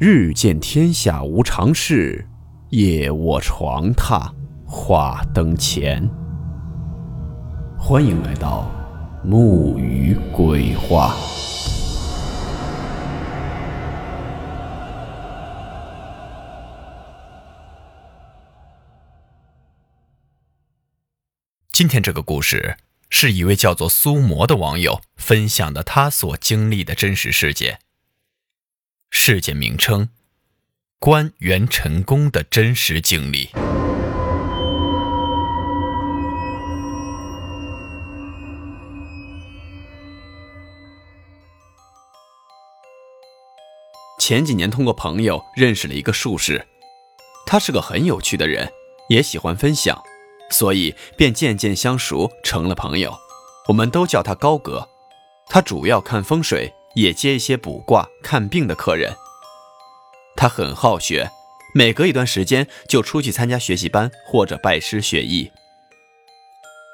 日见天下无常事，夜卧床榻话灯前。欢迎来到木鱼鬼话。今天这个故事是一位叫做苏魔的网友分享的他所经历的真实事件。事件名称：关元辰宫的真实经历。前几年通过朋友认识了一个术士，他是个很有趣的人，也喜欢分享，所以便渐渐相熟，成了朋友。我们都叫他高哥。他主要看风水。也接一些卜卦、看病的客人。他很好学，每隔一段时间就出去参加学习班或者拜师学艺。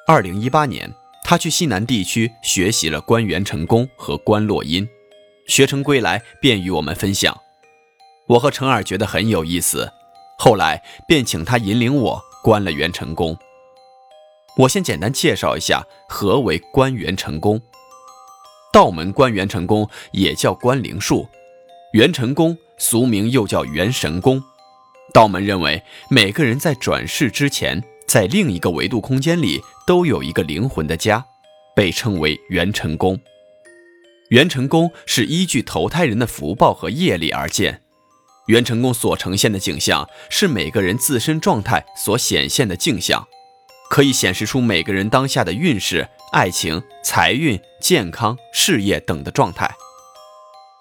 二零一八年，他去西南地区学习了观元成功和观落阴，学成归来便与我们分享。我和程耳觉得很有意思，后来便请他引领我观了元成功。我先简单介绍一下何为观元成功。道门观元辰宫也叫观灵术，元辰宫俗名又叫元神宫。道门认为，每个人在转世之前，在另一个维度空间里都有一个灵魂的家，被称为元辰宫。元辰宫是依据投胎人的福报和业力而建。元辰宫所呈现的景象是每个人自身状态所显现的镜像，可以显示出每个人当下的运势。爱情、财运、健康、事业等的状态，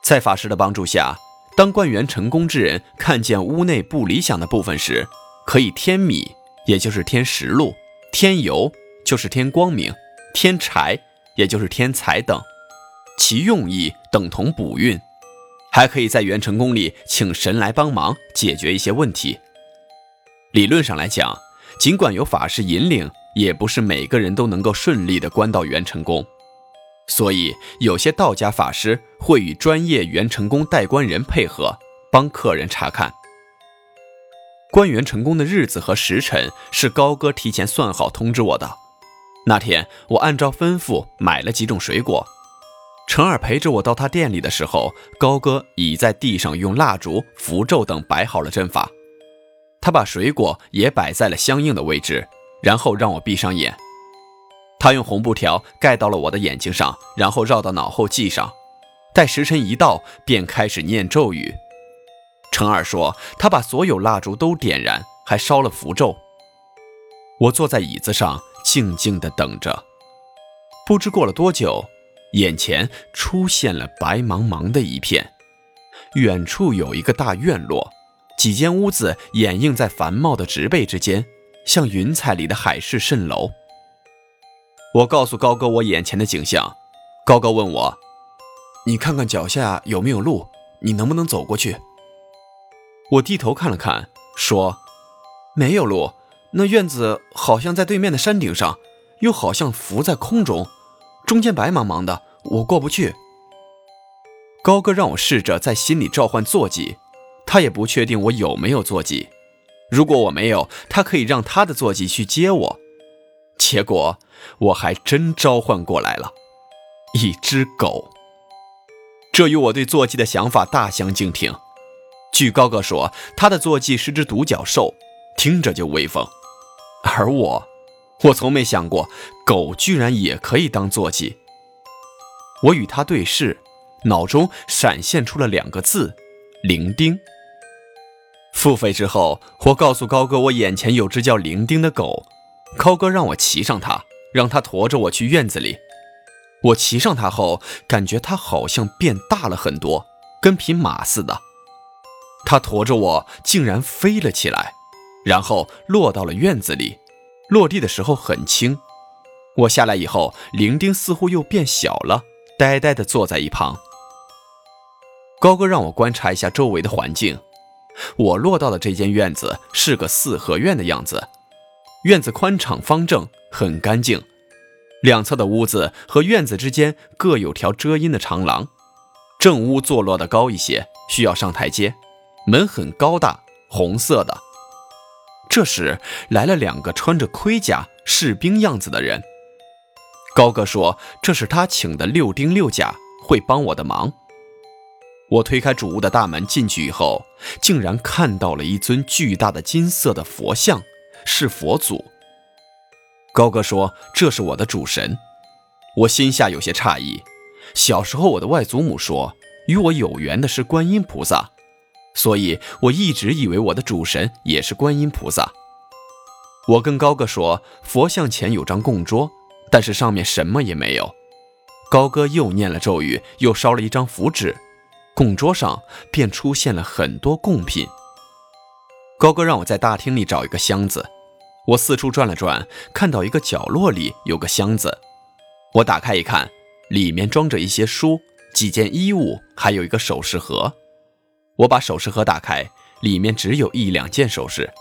在法师的帮助下，当官员成功之人看见屋内不理想的部分时，可以添米，也就是添食禄；添油，就是添光明；添柴，也就是添财等。其用意等同补运，还可以在元成功里请神来帮忙解决一些问题。理论上来讲，尽管有法师引领。也不是每个人都能够顺利的关到元成宫，所以有些道家法师会与专业元成宫代官人配合，帮客人查看。关元成功的日子和时辰是高哥提前算好通知我的。那天我按照吩咐买了几种水果，程儿陪着我到他店里的时候，高哥已在地上用蜡烛、符咒等摆好了阵法，他把水果也摆在了相应的位置。然后让我闭上眼，他用红布条盖到了我的眼睛上，然后绕到脑后系上。待时辰一到，便开始念咒语。程二说，他把所有蜡烛都点燃，还烧了符咒。我坐在椅子上，静静地等着。不知过了多久，眼前出现了白茫茫的一片，远处有一个大院落，几间屋子掩映在繁茂的植被之间。像云彩里的海市蜃楼。我告诉高哥我眼前的景象，高哥问我：“你看看脚下有没有路？你能不能走过去？”我低头看了看，说：“没有路。那院子好像在对面的山顶上，又好像浮在空中，中间白茫茫的，我过不去。”高哥让我试着在心里召唤坐骑，他也不确定我有没有坐骑。如果我没有，他可以让他的坐骑去接我。结果我还真召唤过来了，一只狗。这与我对坐骑的想法大相径庭。据高哥说，他的坐骑是只独角兽，听着就威风。而我，我从没想过狗居然也可以当坐骑。我与他对视，脑中闪现出了两个字：伶仃。付费之后，我告诉高哥，我眼前有只叫伶仃的狗。高哥让我骑上它，让它驮着我去院子里。我骑上它后，感觉它好像变大了很多，跟匹马似的。它驮着我，竟然飞了起来，然后落到了院子里。落地的时候很轻。我下来以后，伶仃似乎又变小了，呆呆地坐在一旁。高哥让我观察一下周围的环境。我落到的这间院子是个四合院的样子，院子宽敞方正，很干净。两侧的屋子和院子之间各有条遮阴的长廊。正屋坐落的高一些，需要上台阶，门很高大，红色的。这时来了两个穿着盔甲、士兵样子的人。高哥说这是他请的六丁六甲，会帮我的忙。我推开主屋的大门进去以后，竟然看到了一尊巨大的金色的佛像，是佛祖。高哥说这是我的主神，我心下有些诧异。小时候我的外祖母说，与我有缘的是观音菩萨。所以，我一直以为我的主神也是观音菩萨。我跟高哥说，佛像前有张供桌，但是上面什么也没有。高哥又念了咒语，又烧了一张符纸，供桌上便出现了很多贡品。高哥让我在大厅里找一个箱子，我四处转了转，看到一个角落里有个箱子，我打开一看，里面装着一些书、几件衣物，还有一个首饰盒。我把首饰盒打开，里面只有一两件首饰。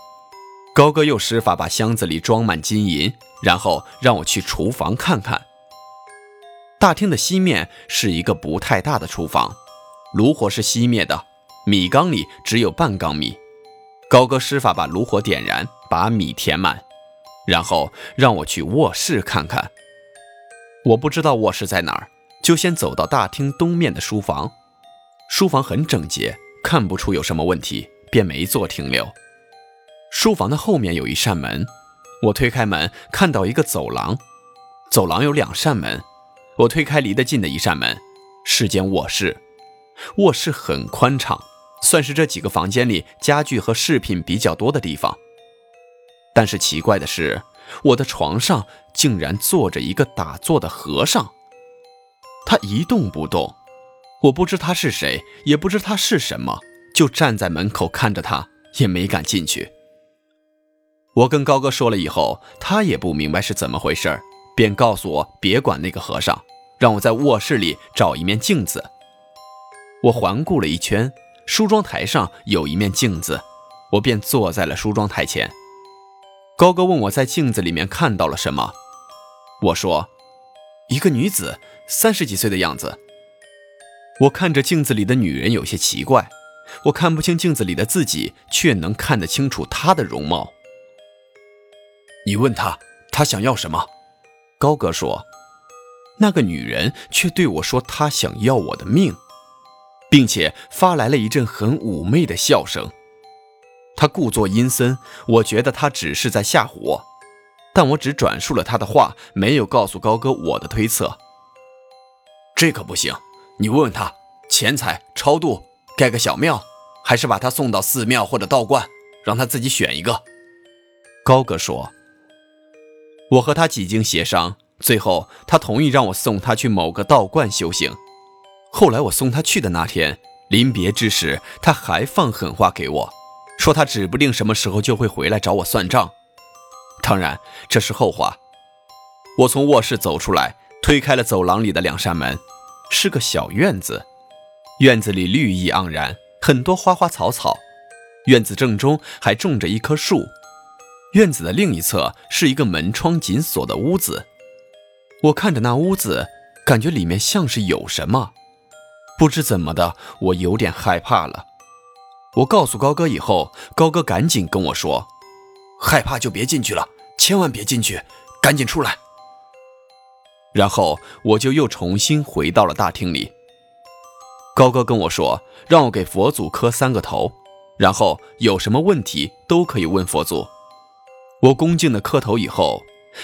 高哥又施法把箱子里装满金银，然后让我去厨房看看。大厅的西面是一个不太大的厨房，炉火是熄灭的，米缸里只有半缸米。高哥施法把炉火点燃，把米填满，然后让我去卧室看看。我不知道卧室在哪儿，就先走到大厅东面的书房。书房很整洁。看不出有什么问题，便没做停留。书房的后面有一扇门，我推开门，看到一个走廊。走廊有两扇门，我推开离得近的一扇门，是间卧室。卧室很宽敞，算是这几个房间里家具和饰品比较多的地方。但是奇怪的是，我的床上竟然坐着一个打坐的和尚，他一动不动。我不知他是谁，也不知他是什么，就站在门口看着他，也没敢进去。我跟高哥说了以后，他也不明白是怎么回事便告诉我别管那个和尚，让我在卧室里找一面镜子。我环顾了一圈，梳妆台上有一面镜子，我便坐在了梳妆台前。高哥问我在镜子里面看到了什么，我说，一个女子，三十几岁的样子。我看着镜子里的女人有些奇怪，我看不清镜子里的自己，却能看得清楚她的容貌。你问她，她想要什么？高哥说，那个女人却对我说，她想要我的命，并且发来了一阵很妩媚的笑声。他故作阴森，我觉得他只是在吓唬我，但我只转述了他的话，没有告诉高哥我的推测。这可不行。你问问他，钱财超度盖个小庙，还是把他送到寺庙或者道观，让他自己选一个。高哥说：“我和他几经协商，最后他同意让我送他去某个道观修行。后来我送他去的那天，临别之时，他还放狠话给我，说他指不定什么时候就会回来找我算账。当然这是后话。我从卧室走出来，推开了走廊里的两扇门。”是个小院子，院子里绿意盎然，很多花花草草。院子正中还种着一棵树。院子的另一侧是一个门窗紧锁的屋子。我看着那屋子，感觉里面像是有什么。不知怎么的，我有点害怕了。我告诉高哥以后，高哥赶紧跟我说：“害怕就别进去了，千万别进去，赶紧出来。”然后我就又重新回到了大厅里。高哥跟我说，让我给佛祖磕三个头，然后有什么问题都可以问佛祖。我恭敬的磕头以后，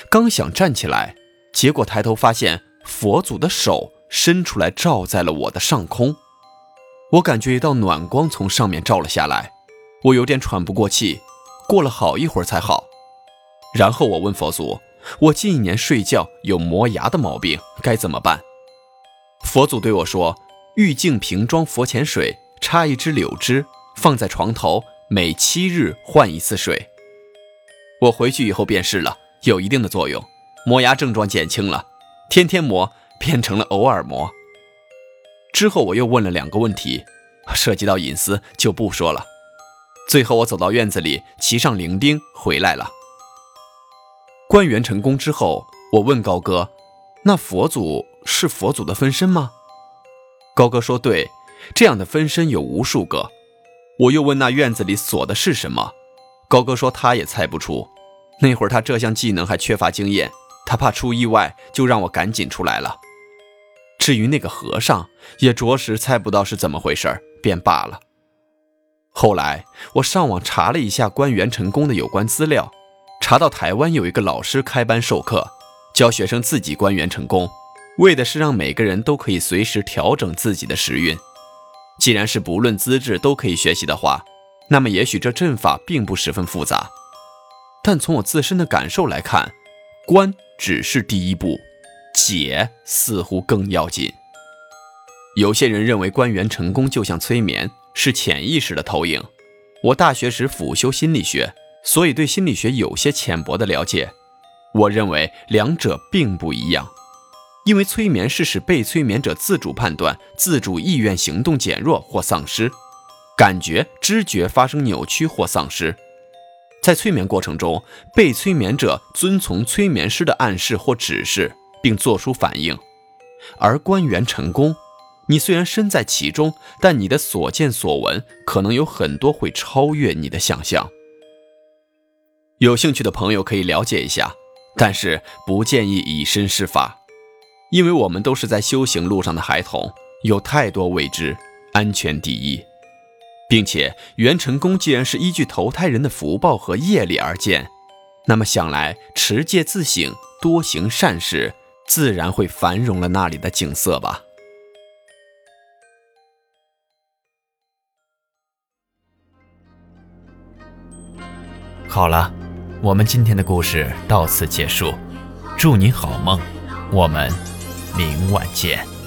刚想站起来，结果抬头发现佛祖的手伸出来照在了我的上空，我感觉一道暖光从上面照了下来，我有点喘不过气，过了好一会儿才好。然后我问佛祖。我近一年睡觉有磨牙的毛病，该怎么办？佛祖对我说：“玉净瓶装佛前水，插一支柳枝，放在床头，每七日换一次水。”我回去以后便试了，有一定的作用，磨牙症状减轻了，天天磨变成了偶尔磨。之后我又问了两个问题，涉及到隐私就不说了。最后我走到院子里，骑上铃钉回来了。官员成功之后，我问高哥：“那佛祖是佛祖的分身吗？”高哥说：“对，这样的分身有无数个。我又问那院子里锁的是什么，高哥说他也猜不出。那会儿他这项技能还缺乏经验，他怕出意外，就让我赶紧出来了。至于那个和尚，也着实猜不到是怎么回事便罢了。后来我上网查了一下关元成功的有关资料，查到台湾有一个老师开班授课，教学生自己关元成功，为的是让每个人都可以随时调整自己的时运。既然是不论资质都可以学习的话，那么也许这阵法并不十分复杂。但从我自身的感受来看，关只是第一步，解似乎更要紧。有些人认为官员成功就像催眠，是潜意识的投影。我大学时辅修心理学，所以对心理学有些浅薄的了解。我认为两者并不一样。因为催眠是使被催眠者自主判断、自主意愿行动减弱或丧失，感觉、知觉发生扭曲或丧失。在催眠过程中，被催眠者遵从催眠师的暗示或指示，并做出反应。而关元成功，你虽然身在其中，但你的所见所闻可能有很多会超越你的想象。有兴趣的朋友可以了解一下，但是不建议以身试法。因为我们都是在修行路上的孩童，有太多未知，安全第一，并且元成功既然是依据投胎人的福报和业力而建，那么想来持戒自省，多行善事，自然会繁荣了那里的景色吧。好了，我们今天的故事到此结束，祝你好梦，我们。明晚见。